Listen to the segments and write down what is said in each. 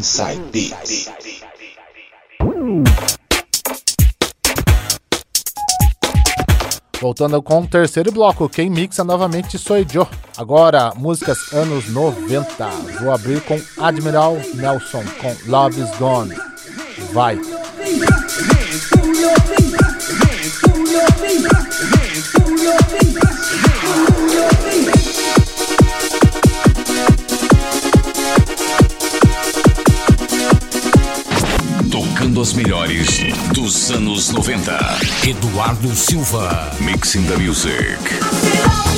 Inside Beats. Voltando com o terceiro bloco, quem mixa novamente sou eu. Agora, músicas anos 90. Vou abrir com Admiral Nelson com Love is Gone. Vai. Tocando 90. Eduardo Silva. Mixing the music.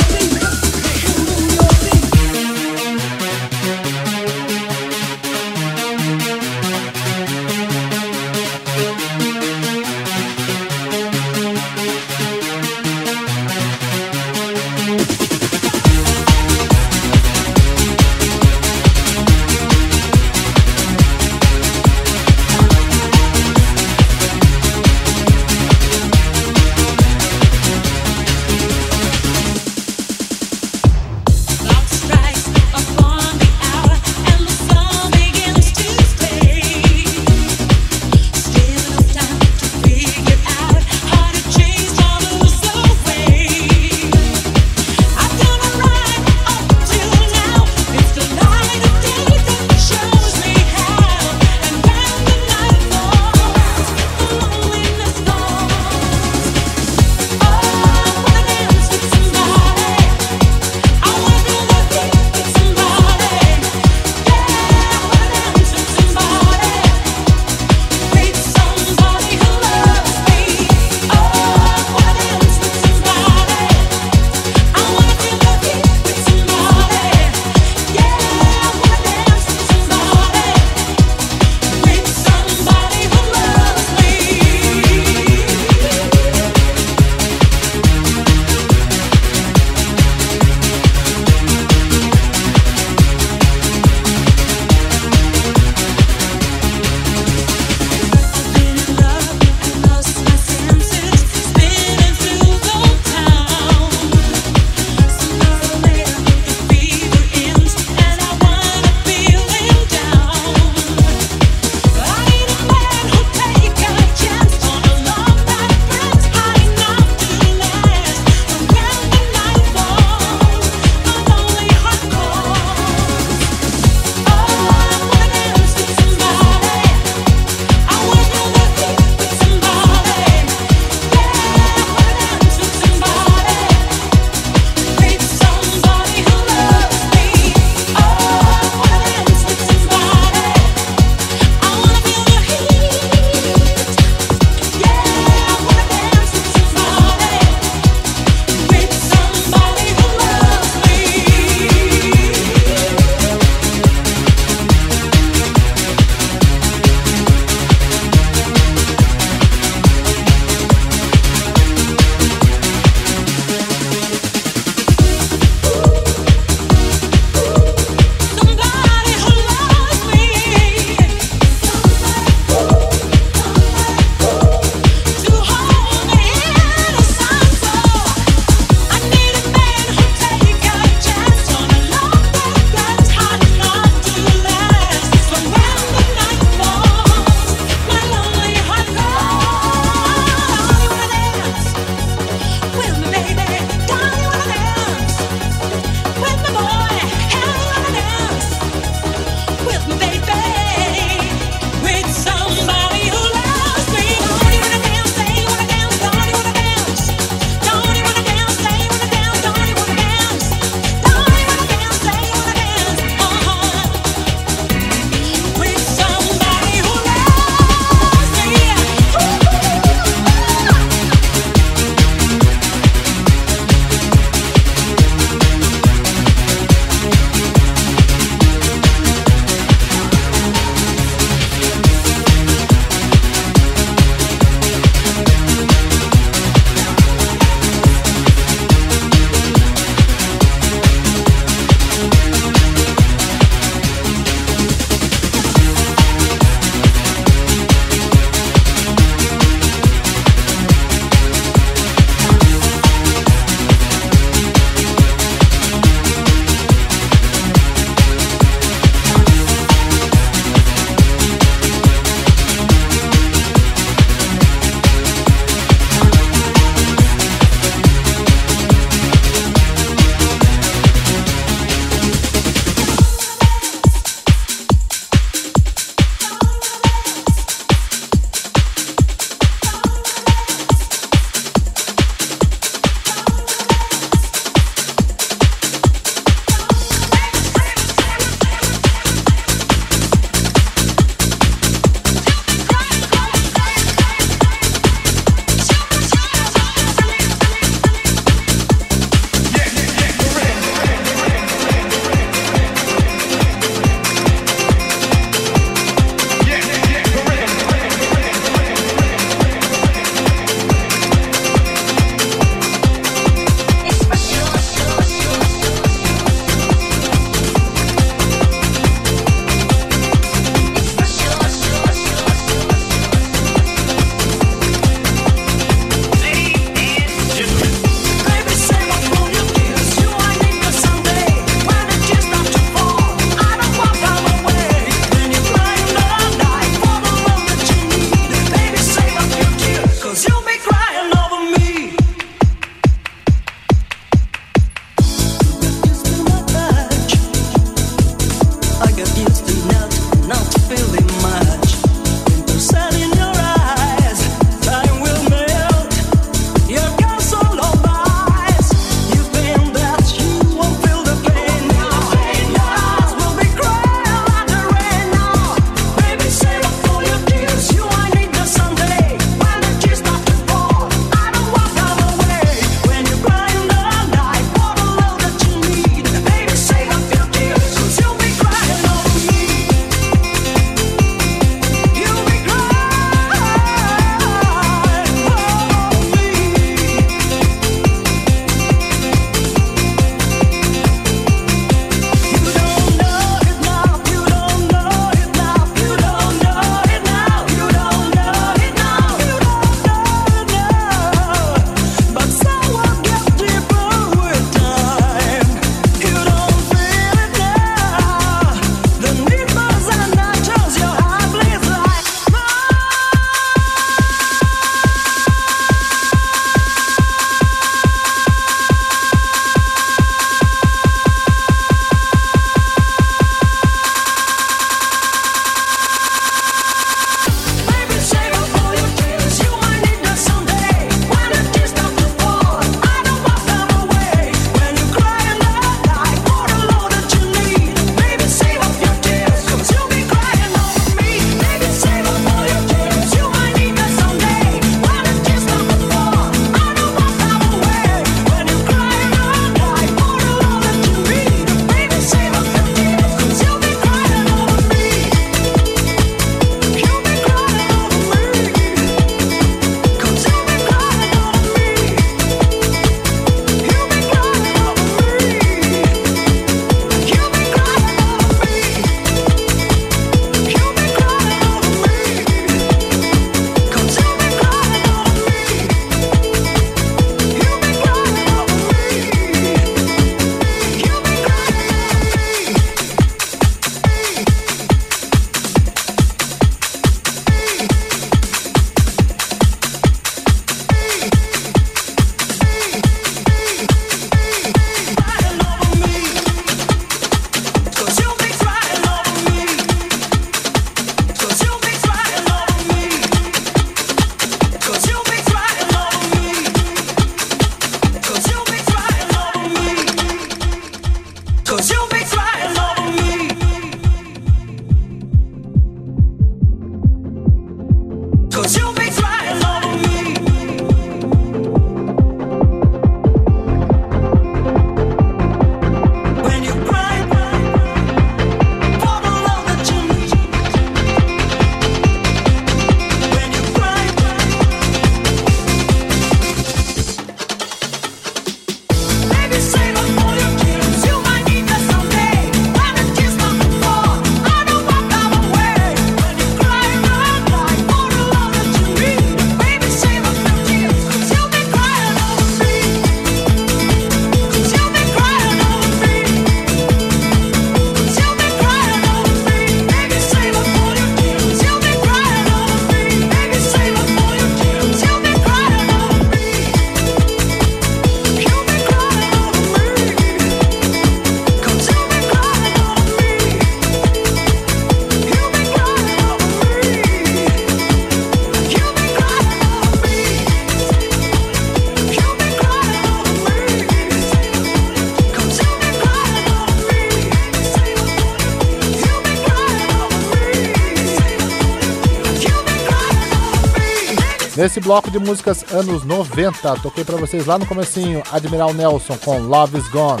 Nesse bloco de músicas anos 90, toquei para vocês lá no comecinho Admiral Nelson com Love Is Gone.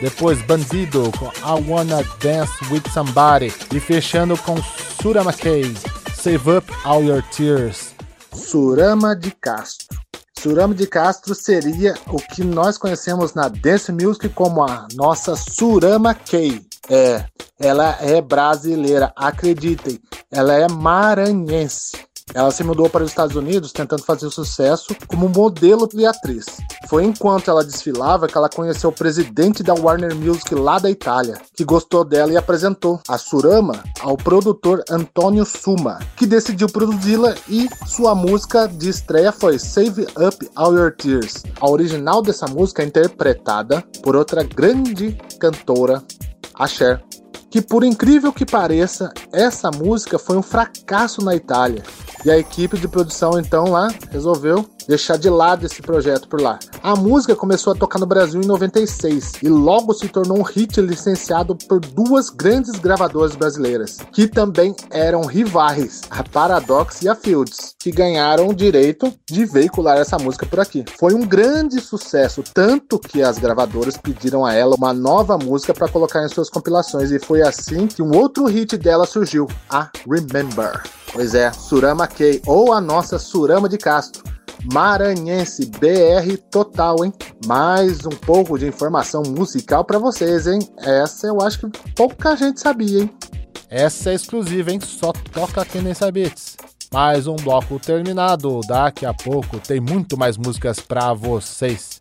Depois Bandido com I Wanna Dance With Somebody. E fechando com Surama K, Save Up All Your Tears. Surama de Castro. Surama de Castro seria o que nós conhecemos na Dance Music como a nossa Surama K. É, ela é brasileira, acreditem, ela é maranhense. Ela se mudou para os Estados Unidos tentando fazer sucesso como modelo e atriz. Foi enquanto ela desfilava que ela conheceu o presidente da Warner Music lá da Itália, que gostou dela e apresentou a Surama ao produtor Antonio Suma, que decidiu produzi-la e sua música de estreia foi Save Up All Your Tears. A original dessa música é interpretada por outra grande cantora, a Cher que por incrível que pareça, essa música foi um fracasso na Itália. E a equipe de produção então lá resolveu deixar de lado esse projeto por lá. A música começou a tocar no Brasil em 96 e logo se tornou um hit licenciado por duas grandes gravadoras brasileiras, que também eram rivais, a Paradox e a Fields, que ganharam o direito de veicular essa música por aqui. Foi um grande sucesso, tanto que as gravadoras pediram a ela uma nova música para colocar em suas compilações e foi assim que um outro hit dela surgiu, a Remember. Pois é, Surama K, ou a nossa Surama de Castro maranhense, BR total, hein? Mais um pouco de informação musical para vocês, hein? Essa eu acho que pouca gente sabia, hein? Essa é exclusiva, hein? Só toca quem nem sabe. Mais um bloco terminado. Daqui a pouco tem muito mais músicas para vocês.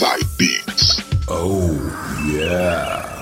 side things. Oh, yeah.